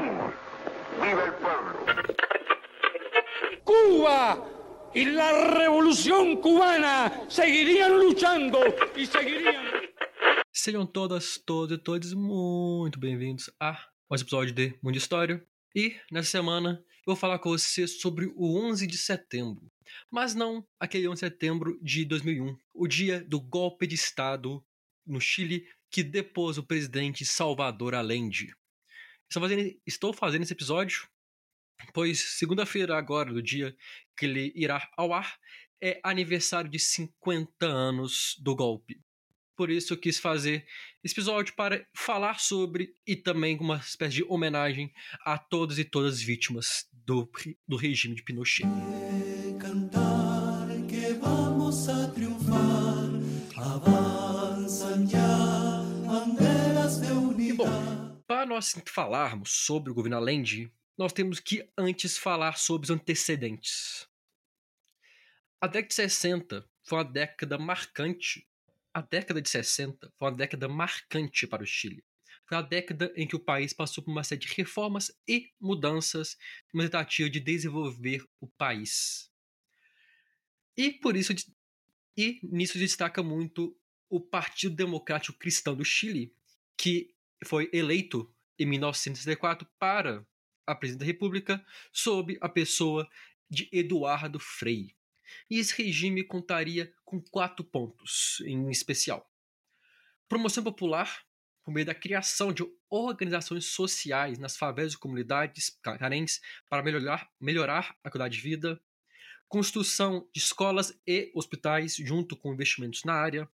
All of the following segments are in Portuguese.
decimos, ¡viva el pueblo! Cuba y la revolución cubana seguirían luchando y seguirían. Sejam todas, todos e todos muito bem-vindos a mais um episódio de Mundo História. E nessa semana eu vou falar com você sobre o 11 de setembro. Mas não aquele 11 de setembro de 2001, o dia do golpe de Estado no Chile que depôs o presidente Salvador Allende. Estou fazendo, estou fazendo esse episódio pois segunda-feira agora, do dia que ele irá ao ar, é aniversário de 50 anos do golpe. Por isso eu quis fazer esse episódio para falar sobre e também uma espécie de homenagem a todas e todas as vítimas do, do regime de Pinochet. cantar que vamos a triunfar. Avançam já bandeiras de E bom. Para nós falarmos sobre o governo Allende, nós temos que antes falar sobre os antecedentes. A década de 60 foi uma década marcante. A década de 60 foi uma década marcante para o Chile. Foi a década em que o país passou por uma série de reformas e mudanças numa tentativa de desenvolver o país. E por isso e nisso destaca muito o Partido Democrático Cristão do Chile, que foi eleito em 1964 para a presidência da República sob a pessoa de Eduardo Frei. E esse regime contaria com quatro pontos em especial: promoção popular, por meio da criação de organizações sociais nas favelas e comunidades carentes para melhorar, melhorar a qualidade de vida, construção de escolas e hospitais junto com investimentos na área,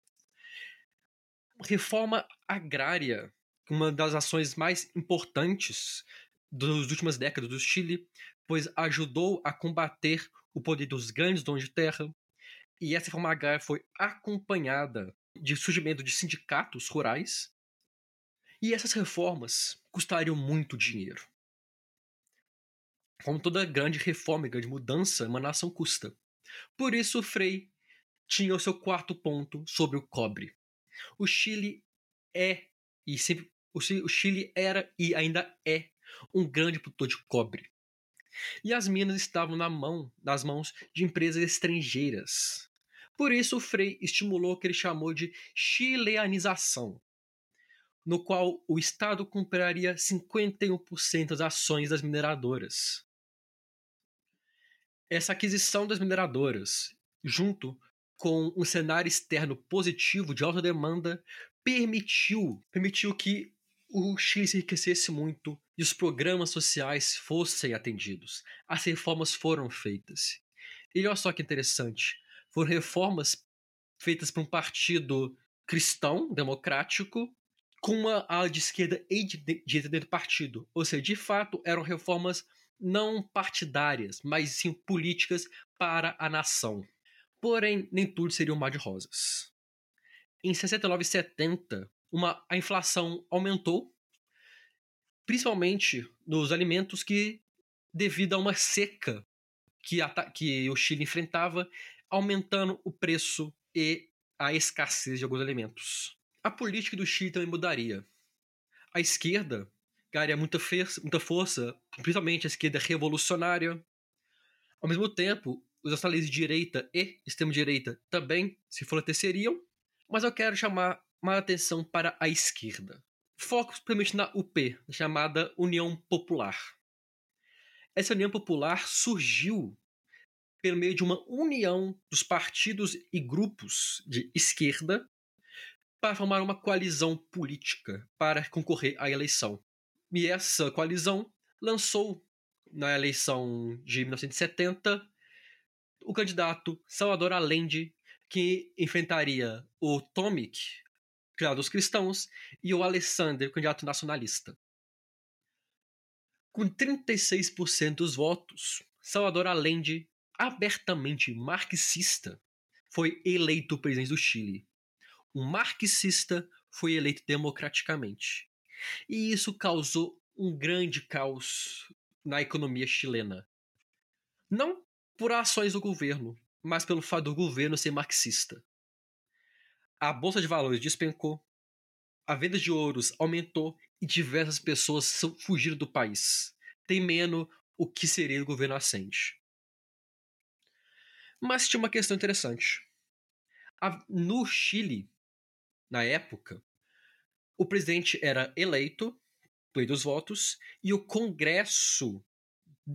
reforma agrária, uma das ações mais importantes das últimas décadas do Chile, pois ajudou a combater o poder dos grandes donos de terra, e essa reforma agrária foi acompanhada de surgimento de sindicatos rurais, e essas reformas custariam muito dinheiro. Como toda grande reforma grande mudança, uma nação custa. Por isso, Frei tinha o seu quarto ponto sobre o cobre. O Chile é e sempre o Chile era e ainda é um grande produtor de cobre. E as minas estavam na mão, nas mãos de empresas estrangeiras. Por isso, o Frei estimulou o que ele chamou de chileanização, no qual o Estado compraria 51% das ações das mineradoras. Essa aquisição das mineradoras, junto com um cenário externo positivo de alta demanda, permitiu, permitiu que o se enriquecesse muito e os programas sociais fossem atendidos. As reformas foram feitas. E olha só que interessante. Foram reformas feitas por um partido cristão, democrático, com uma ala de esquerda e de direita dentro do partido. Ou seja, de fato, eram reformas não partidárias, mas sim políticas para a nação. Porém, nem tudo seria um mar de rosas. Em 69 e 70, uma, a inflação aumentou, principalmente nos alimentos que, devido a uma seca que, que o Chile enfrentava, aumentando o preço e a escassez de alguns alimentos. A política do Chile também mudaria. A esquerda ganharia muita, muita força, principalmente a esquerda revolucionária. Ao mesmo tempo, os nacionalistas de direita e extrema-direita também se fortaleceriam, mas eu quero chamar mais atenção para a esquerda. Foco principalmente na UP, chamada União Popular. Essa União Popular surgiu pelo meio de uma união dos partidos e grupos de esquerda para formar uma coalizão política para concorrer à eleição. E essa coalizão lançou na eleição de 1970 o candidato Salvador Allende, que enfrentaria o Tomic, candidato dos cristãos, e o Alessander, candidato nacionalista. Com 36% dos votos, Salvador Allende, abertamente marxista, foi eleito presidente do Chile. Um marxista foi eleito democraticamente. E isso causou um grande caos na economia chilena. Não por ações do governo, mas pelo fato do governo ser marxista. A bolsa de valores despencou, a venda de ouros aumentou e diversas pessoas fugiram do país, temendo o que seria o governo ascente. Mas tinha uma questão interessante. No Chile, na época, o presidente era eleito, lei dos votos, e o Congresso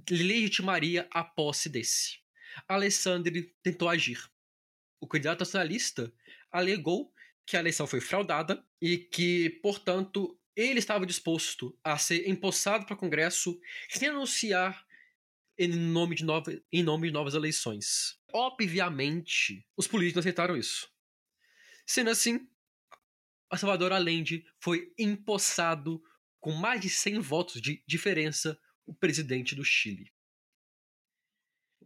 legitimaria a posse desse. Alessandri tentou agir. O candidato nacionalista alegou que a eleição foi fraudada e que, portanto, ele estava disposto a ser empossado para o Congresso renunciar em nome, de nova, em nome de novas eleições. Obviamente, os políticos aceitaram isso. Sendo assim, a Salvador Allende foi empossado com mais de 100 votos de diferença o presidente do Chile.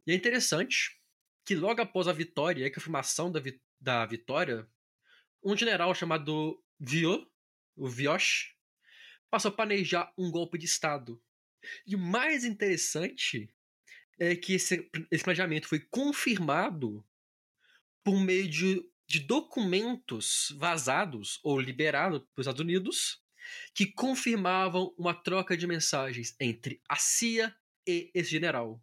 E é interessante que logo após a vitória e a confirmação da, vi da vitória, um general chamado Vio, o Vioche, passou a planejar um golpe de Estado. E o mais interessante é que esse, esse planejamento foi confirmado por meio de, de documentos vazados ou liberados pelos Estados Unidos que confirmavam uma troca de mensagens entre a CIA e esse general.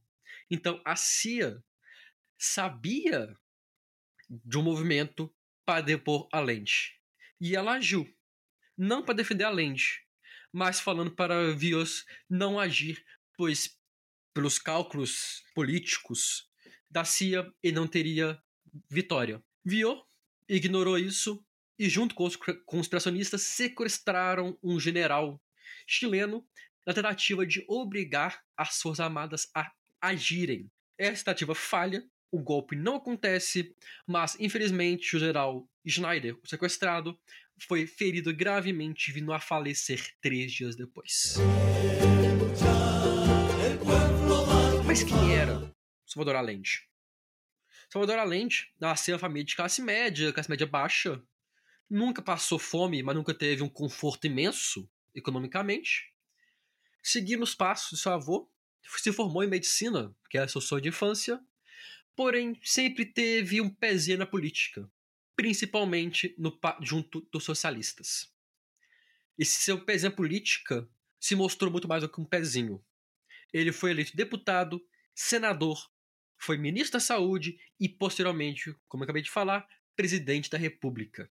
Então a CIA sabia de um movimento para depor a lente. E ela agiu. Não para defender a lente, mas falando para Vios não agir, pois pelos cálculos políticos da CIA ele não teria vitória. Vio ignorou isso e, junto com os conspiracionistas, sequestraram um general chileno na tentativa de obrigar as Forças Armadas a agirem. Essa tentativa falha, o golpe não acontece, mas infelizmente o general Schneider, o sequestrado, foi ferido gravemente, vindo a falecer três dias depois. Mas quem era Salvador Allende? Salvador Allende nasceu em uma família de classe média, classe média baixa, nunca passou fome, mas nunca teve um conforto imenso economicamente. Seguindo os passos de seu avô, se formou em medicina, que era seu sonho de infância, porém sempre teve um pezinho na política, principalmente no, junto dos socialistas. Esse seu pezinho na política se mostrou muito mais do que um pezinho. Ele foi eleito deputado, senador, foi ministro da Saúde e, posteriormente, como eu acabei de falar, presidente da República.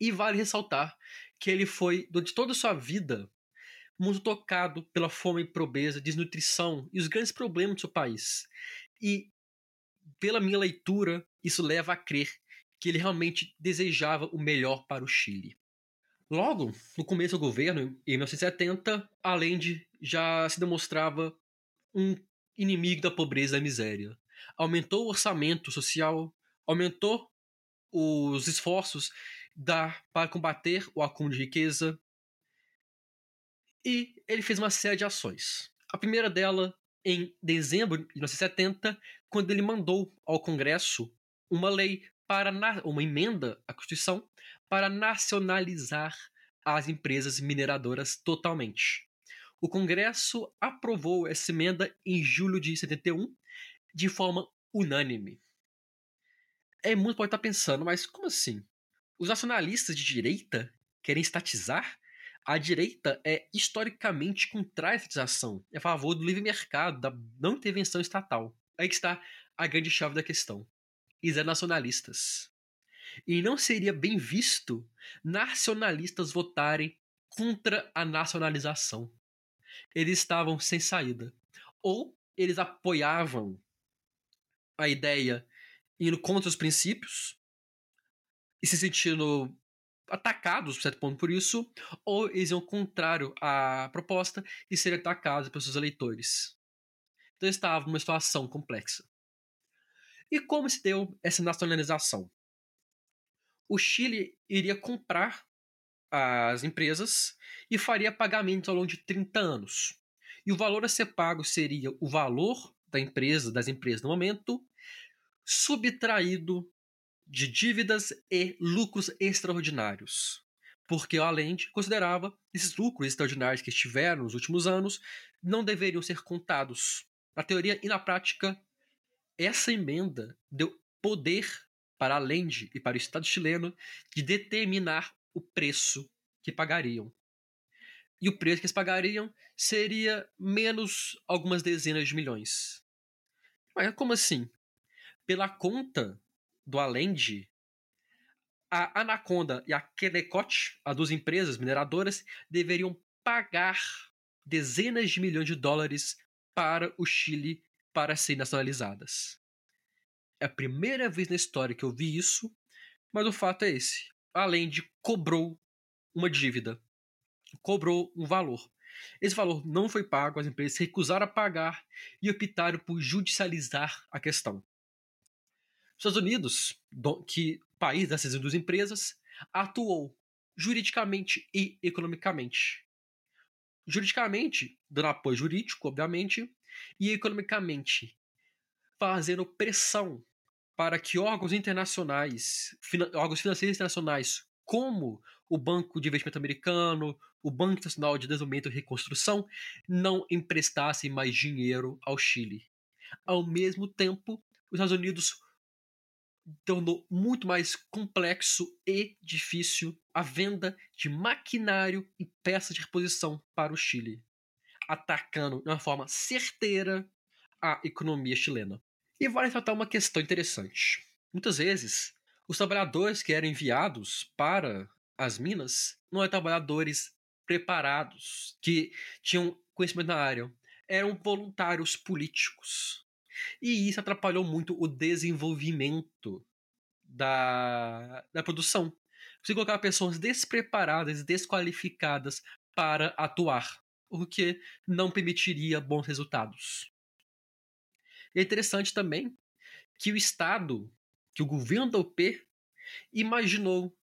E vale ressaltar que ele foi, durante toda a sua vida, muito tocado pela fome e pobreza, desnutrição e os grandes problemas do seu país. E, pela minha leitura, isso leva a crer que ele realmente desejava o melhor para o Chile. Logo, no começo do governo, em 1970, Allende já se demonstrava um inimigo da pobreza e da miséria. Aumentou o orçamento social, aumentou os esforços da, para combater o acúmulo de riqueza, e ele fez uma série de ações. A primeira dela em dezembro de 1970, quando ele mandou ao Congresso uma lei para uma emenda à Constituição para nacionalizar as empresas mineradoras totalmente. O Congresso aprovou essa emenda em julho de 71 de forma unânime. É muito pode estar pensando, mas como assim? Os nacionalistas de direita querem estatizar a direita é historicamente contra a estatização, é a favor do livre mercado, da não intervenção estatal. Aí que está a grande chave da questão. Eles eram nacionalistas. E não seria bem visto nacionalistas votarem contra a nacionalização. Eles estavam sem saída. Ou eles apoiavam a ideia indo contra os princípios e se sentindo atacados, por certo ponto, por isso, ou eles iam contrário à proposta e seriam atacados pelos seus eleitores. Então estava numa situação complexa. E como se deu essa nacionalização? O Chile iria comprar as empresas e faria pagamentos ao longo de 30 anos. E o valor a ser pago seria o valor da empresa, das empresas no momento, subtraído de dívidas e lucros extraordinários. Porque o Allende considerava esses lucros extraordinários que estiveram nos últimos anos não deveriam ser contados. Na teoria e na prática, essa emenda deu poder para Allende e para o Estado chileno de determinar o preço que pagariam. E o preço que eles pagariam seria menos algumas dezenas de milhões. Mas como assim? Pela conta do Allende, a Anaconda e a Kennecott, as duas empresas mineradoras, deveriam pagar dezenas de milhões de dólares para o Chile para serem nacionalizadas. É a primeira vez na história que eu vi isso, mas o fato é esse. Além de cobrou uma dívida, cobrou um valor. Esse valor não foi pago, as empresas recusaram a pagar e optaram por judicializar a questão. Os Estados Unidos, que país dessas duas empresas, atuou juridicamente e economicamente. Juridicamente, dando apoio jurídico, obviamente, e economicamente, fazendo pressão para que órgãos internacionais, órgãos financeiros internacionais, como o Banco de Investimento Americano, o Banco Internacional de Desenvolvimento e Reconstrução, não emprestassem mais dinheiro ao Chile. Ao mesmo tempo, os Estados Unidos tornou muito mais complexo e difícil a venda de maquinário e peças de reposição para o Chile, atacando de uma forma certeira a economia chilena. E vale tratar uma questão interessante. Muitas vezes, os trabalhadores que eram enviados para as minas não eram trabalhadores preparados, que tinham conhecimento na área, eram voluntários políticos e isso atrapalhou muito o desenvolvimento da, da produção. Você colocar pessoas despreparadas desqualificadas para atuar, o que não permitiria bons resultados. é interessante também que o Estado, que o governo da UP, imaginou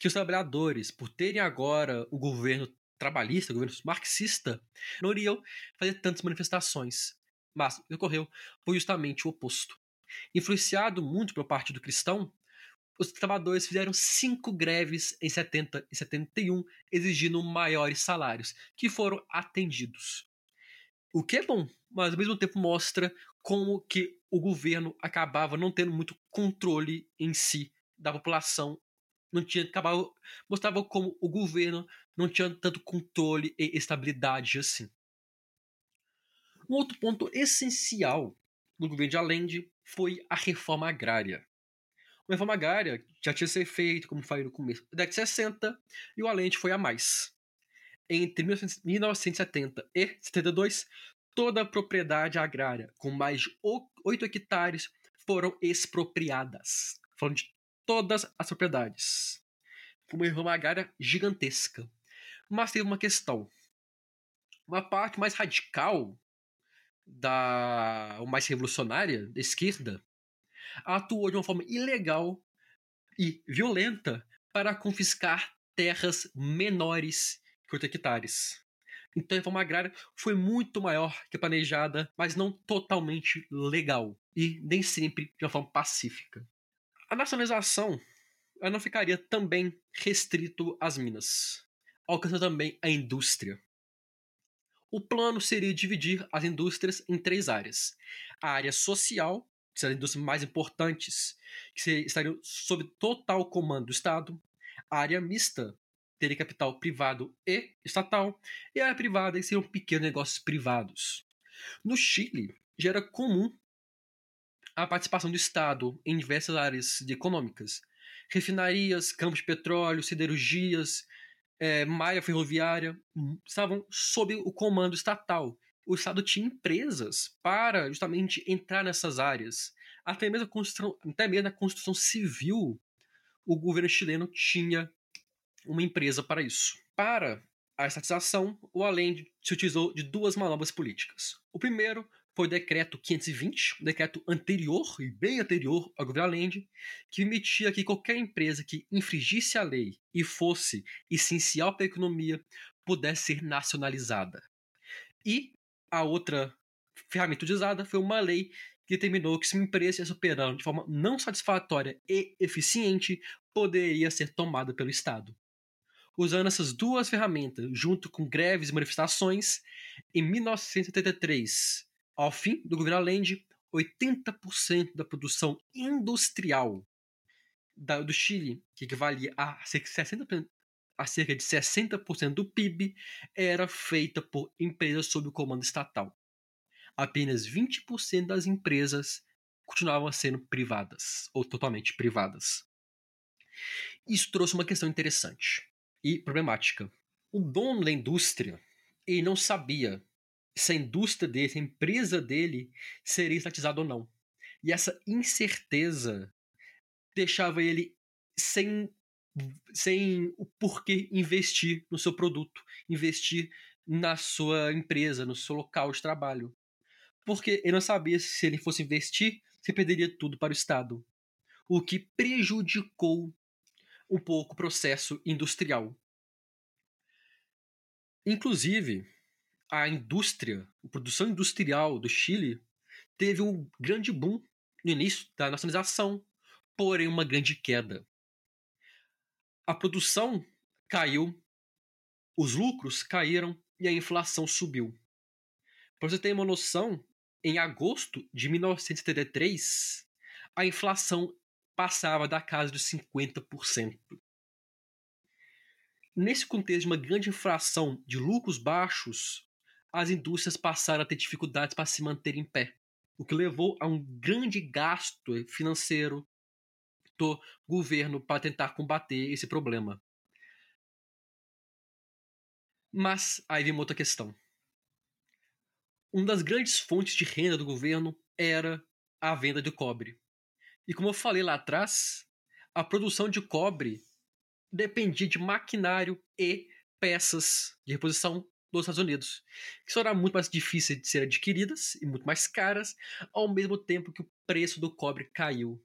que os trabalhadores, por terem agora o governo trabalhista, o governo marxista, não iriam fazer tantas manifestações mas ocorreu foi justamente o oposto. Influenciado muito pelo Partido Cristão, os trabalhadores fizeram cinco greves em 70 e 71, exigindo maiores salários, que foram atendidos. O que é bom, mas ao mesmo tempo mostra como que o governo acabava não tendo muito controle em si da população. Não tinha, acabava, mostrava como o governo não tinha tanto controle e estabilidade assim. Um outro ponto essencial do governo de Allende foi a reforma agrária. A reforma agrária já tinha sido feita, como falei no começo, da década de 60, e o Allende foi a mais. Entre 1970 e 72, toda a propriedade agrária com mais de 8 hectares foram expropriadas. Falando de todas as propriedades. Foi uma reforma agrária gigantesca. Mas teve uma questão. Uma parte mais radical da mais revolucionária, da esquerda, atuou de uma forma ilegal e violenta para confiscar terras menores que 8 hectares. Então a reforma agrária foi muito maior que a planejada, mas não totalmente legal e nem sempre de uma forma pacífica. A nacionalização ela não ficaria também restrito às minas, alcançando também a indústria. O plano seria dividir as indústrias em três áreas: a área social, que são as indústrias mais importantes, que estariam sob total comando do Estado, a área mista, teria capital privado e estatal, e a área privada, que seriam pequenos negócios privados. No Chile, já era comum a participação do Estado em diversas áreas econômicas, refinarias, campos de petróleo, siderurgias, é, malha ferroviária, hum, estavam sob o comando estatal. O Estado tinha empresas para justamente entrar nessas áreas. Até mesmo, a construção, até mesmo na construção civil, o governo chileno tinha uma empresa para isso. Para a estatização, o Allende se utilizou de duas manobras políticas. O primeiro foi o decreto 520, um decreto anterior e bem anterior ao Allende, que permitia que qualquer empresa que infringisse a lei e fosse essencial para a economia pudesse ser nacionalizada. E a outra ferramenta utilizada foi uma lei que determinou que se uma empresa estivesse operando de forma não satisfatória e eficiente, poderia ser tomada pelo Estado. Usando essas duas ferramentas, junto com greves e manifestações, em 1973, ao fim do governo Allende, 80% da produção industrial do Chile, que equivalia a 60%, a cerca de 60% do PIB, era feita por empresas sob o comando estatal. Apenas 20% das empresas continuavam sendo privadas, ou totalmente privadas. Isso trouxe uma questão interessante e problemática. O dono da indústria, ele não sabia se a indústria dele, se a empresa dele seria estatizada ou não. E essa incerteza deixava ele sem, sem o porquê investir no seu produto, investir na sua empresa, no seu local de trabalho. Porque ele não sabia se ele fosse investir, se perderia tudo para o Estado. O que prejudicou um pouco o processo industrial. Inclusive, a indústria, a produção industrial do Chile teve um grande boom no início da nacionalização, porém uma grande queda. A produção caiu, os lucros caíram e a inflação subiu. Para você ter uma noção, em agosto de 1973, a inflação passava da casa dos 50%. Nesse contexto de uma grande inflação de lucros baixos, as indústrias passaram a ter dificuldades para se manter em pé, o que levou a um grande gasto financeiro do governo para tentar combater esse problema. Mas aí vem uma outra questão. Uma das grandes fontes de renda do governo era a venda de cobre. E como eu falei lá atrás, a produção de cobre dependia de maquinário e peças de reposição dos Estados Unidos, que só eram muito mais difíceis de ser adquiridas e muito mais caras, ao mesmo tempo que o preço do cobre caiu.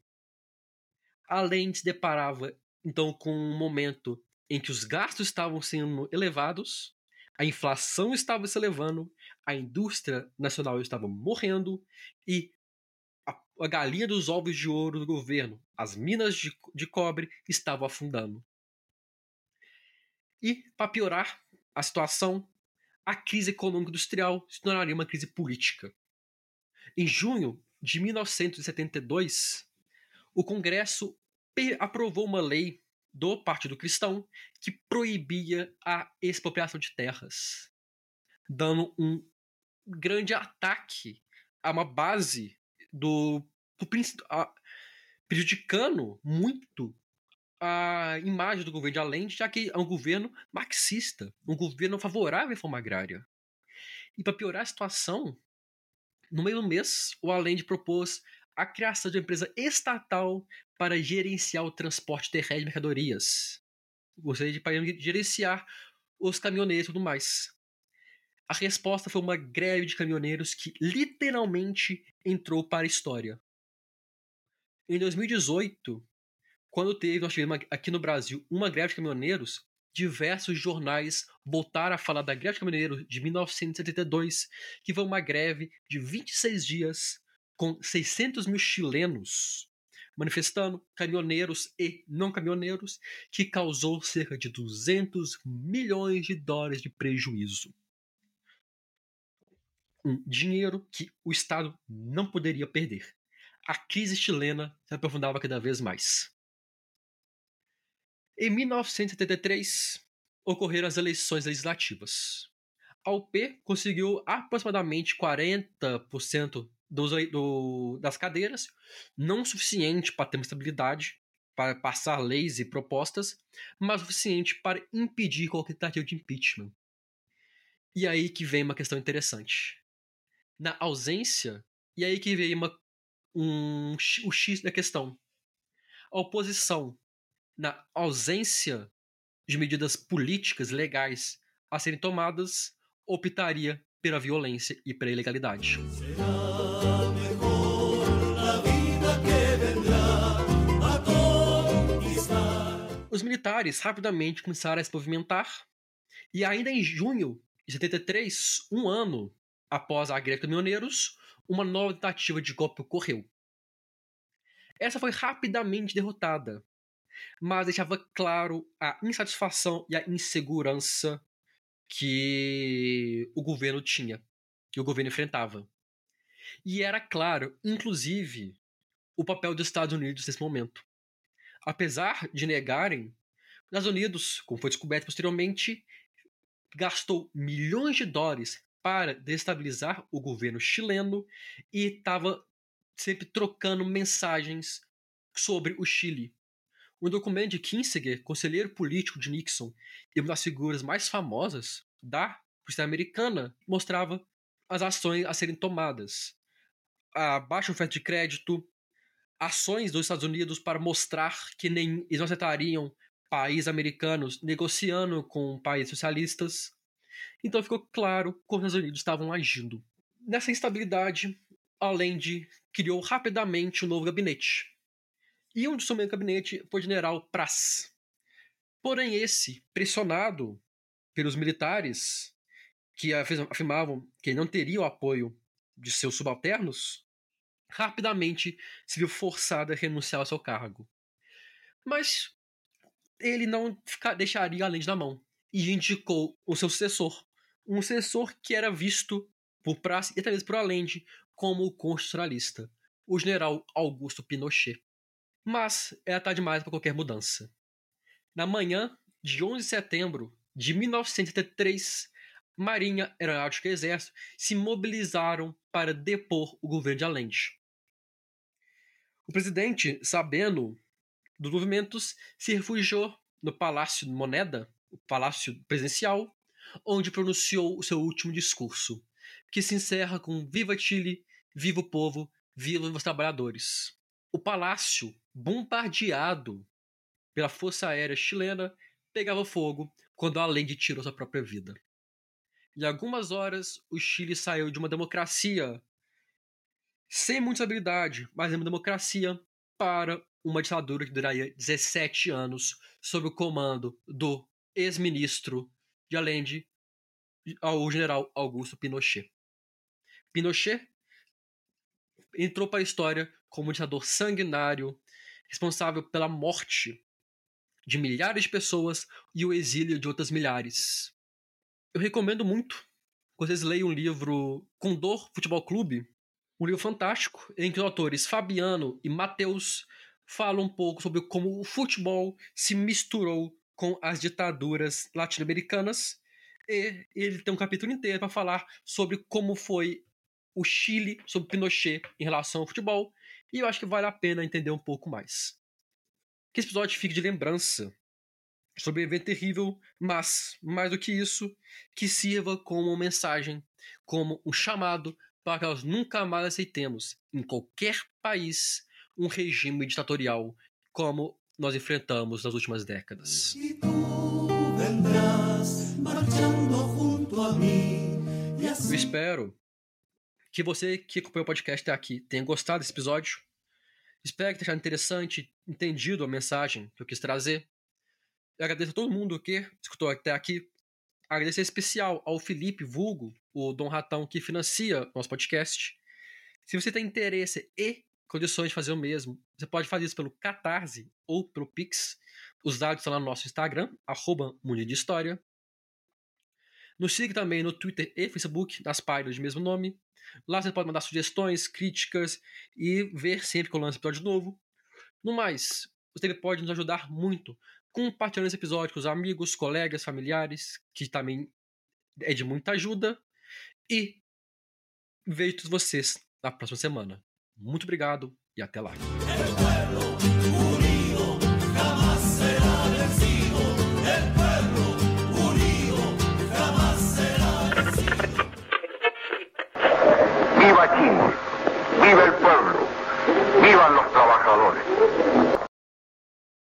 Além de se deparava então com um momento em que os gastos estavam sendo elevados, a inflação estava se elevando, a indústria nacional estava morrendo e a, a galinha dos ovos de ouro do governo, as minas de, de cobre, estavam afundando. E, para piorar a situação, a crise econômica industrial se tornaria uma crise política. Em junho de 1972, o Congresso aprovou uma lei do Partido Cristão que proibia a expropriação de terras, dando um grande ataque a uma base do, prejudicando muito a imagem do governo de Allende, já que é um governo marxista, um governo favorável à reforma agrária. E para piorar a situação, no mesmo mês, o Allende propôs a criação de uma empresa estatal para gerenciar o transporte terrestre de mercadorias. Ou seja, para gerenciar os caminhoneiros e tudo mais. A resposta foi uma greve de caminhoneiros que literalmente entrou para a história. Em 2018, quando teve, nós tivemos aqui no Brasil uma greve de caminhoneiros, diversos jornais voltaram a falar da greve de caminhoneiros de 1972, que foi uma greve de 26 dias com 600 mil chilenos manifestando, caminhoneiros e não caminhoneiros, que causou cerca de 200 milhões de dólares de prejuízo. Um dinheiro que o Estado não poderia perder. A crise chilena se aprofundava cada vez mais. Em 1973, ocorreram as eleições legislativas. A UP conseguiu aproximadamente 40% dos, do, das cadeiras, não suficiente para ter uma estabilidade, para passar leis e propostas, mas suficiente para impedir qualquer tentativa de impeachment. E aí que vem uma questão interessante. Na ausência, e aí que vem uma, um, o X da questão. A oposição na ausência de medidas políticas legais a serem tomadas, optaria pela violência e pela ilegalidade. Os militares rapidamente começaram a se movimentar e ainda em junho de 73, um ano após a greve de caminhoneiros, uma nova tentativa de golpe ocorreu. Essa foi rapidamente derrotada mas deixava claro a insatisfação e a insegurança que o governo tinha, que o governo enfrentava. E era claro, inclusive, o papel dos Estados Unidos nesse momento. Apesar de negarem, Estados Unidos, como foi descoberto posteriormente, gastou milhões de dólares para destabilizar o governo chileno e estava sempre trocando mensagens sobre o Chile. Um documento de Kinsinger, conselheiro político de Nixon e uma das figuras mais famosas da polícia americana, mostrava as ações a serem tomadas. A baixa oferta de crédito, ações dos Estados Unidos para mostrar que nem eles não aceitariam países americanos negociando com países socialistas. Então ficou claro como os Estados Unidos estavam agindo. Nessa instabilidade, Allende criou rapidamente um novo gabinete. E um de seu gabinete foi o general Pras. Porém, esse, pressionado pelos militares, que afirmavam que não teria o apoio de seus subalternos, rapidamente se viu forçado a renunciar ao seu cargo. Mas ele não deixaria Allende na mão e indicou o seu sucessor, um sucessor que era visto por Pras e mesmo por Allende como o constitucionalista, o general Augusto Pinochet. Mas era tarde demais para qualquer mudança. Na manhã de 11 de setembro de 1973, Marinha, Aeronáutica e Exército se mobilizaram para depor o governo de Allende. O presidente, sabendo dos movimentos, se refugiou no Palácio Moneda, o Palácio Presidencial, onde pronunciou o seu último discurso, que se encerra com Viva Chile, viva o povo, viva os trabalhadores. O palácio, bombardeado pela Força Aérea Chilena, pegava fogo quando Allende tirou sua própria vida. Em algumas horas, o Chile saiu de uma democracia sem muita habilidade, mas uma democracia para uma ditadura que duraria 17 anos sob o comando do ex-ministro de Allende, o general Augusto Pinochet. Pinochet entrou para a história como um ditador sanguinário, responsável pela morte de milhares de pessoas e o exílio de outras milhares. Eu recomendo muito que vocês leiam o livro Condor Futebol Clube, um livro fantástico em que os autores Fabiano e Mateus falam um pouco sobre como o futebol se misturou com as ditaduras latino-americanas e ele tem um capítulo inteiro para falar sobre como foi o Chile sob Pinochet em relação ao futebol, e eu acho que vale a pena entender um pouco mais. Que esse episódio fique de lembrança sobre um evento terrível, mas, mais do que isso, que sirva como uma mensagem, como um chamado para que nós nunca mais aceitemos, em qualquer país, um regime ditatorial como nós enfrentamos nas últimas décadas. Eu espero que você que acompanhou o podcast até aqui tenha gostado desse episódio. Espero que tenha achado interessante, entendido a mensagem que eu quis trazer. Eu agradeço a todo mundo que escutou até aqui. Agradecer especial ao Felipe Vulgo, o Dom Ratão, que financia nosso podcast. Se você tem interesse e condições de fazer o mesmo, você pode fazer isso pelo Catarse ou pelo Pix. Os dados estão lá no nosso Instagram, arroba de História. Nos siga também no Twitter e Facebook, nas páginas de mesmo nome. Lá você pode mandar sugestões, críticas e ver sempre que eu lanço episódio novo. No mais, você pode nos ajudar muito compartilhando esse episódio com os amigos, colegas, familiares, que também é de muita ajuda. E vejo todos vocês na próxima semana. Muito obrigado e até lá. Viva el pueblo, vivan los trabajadores.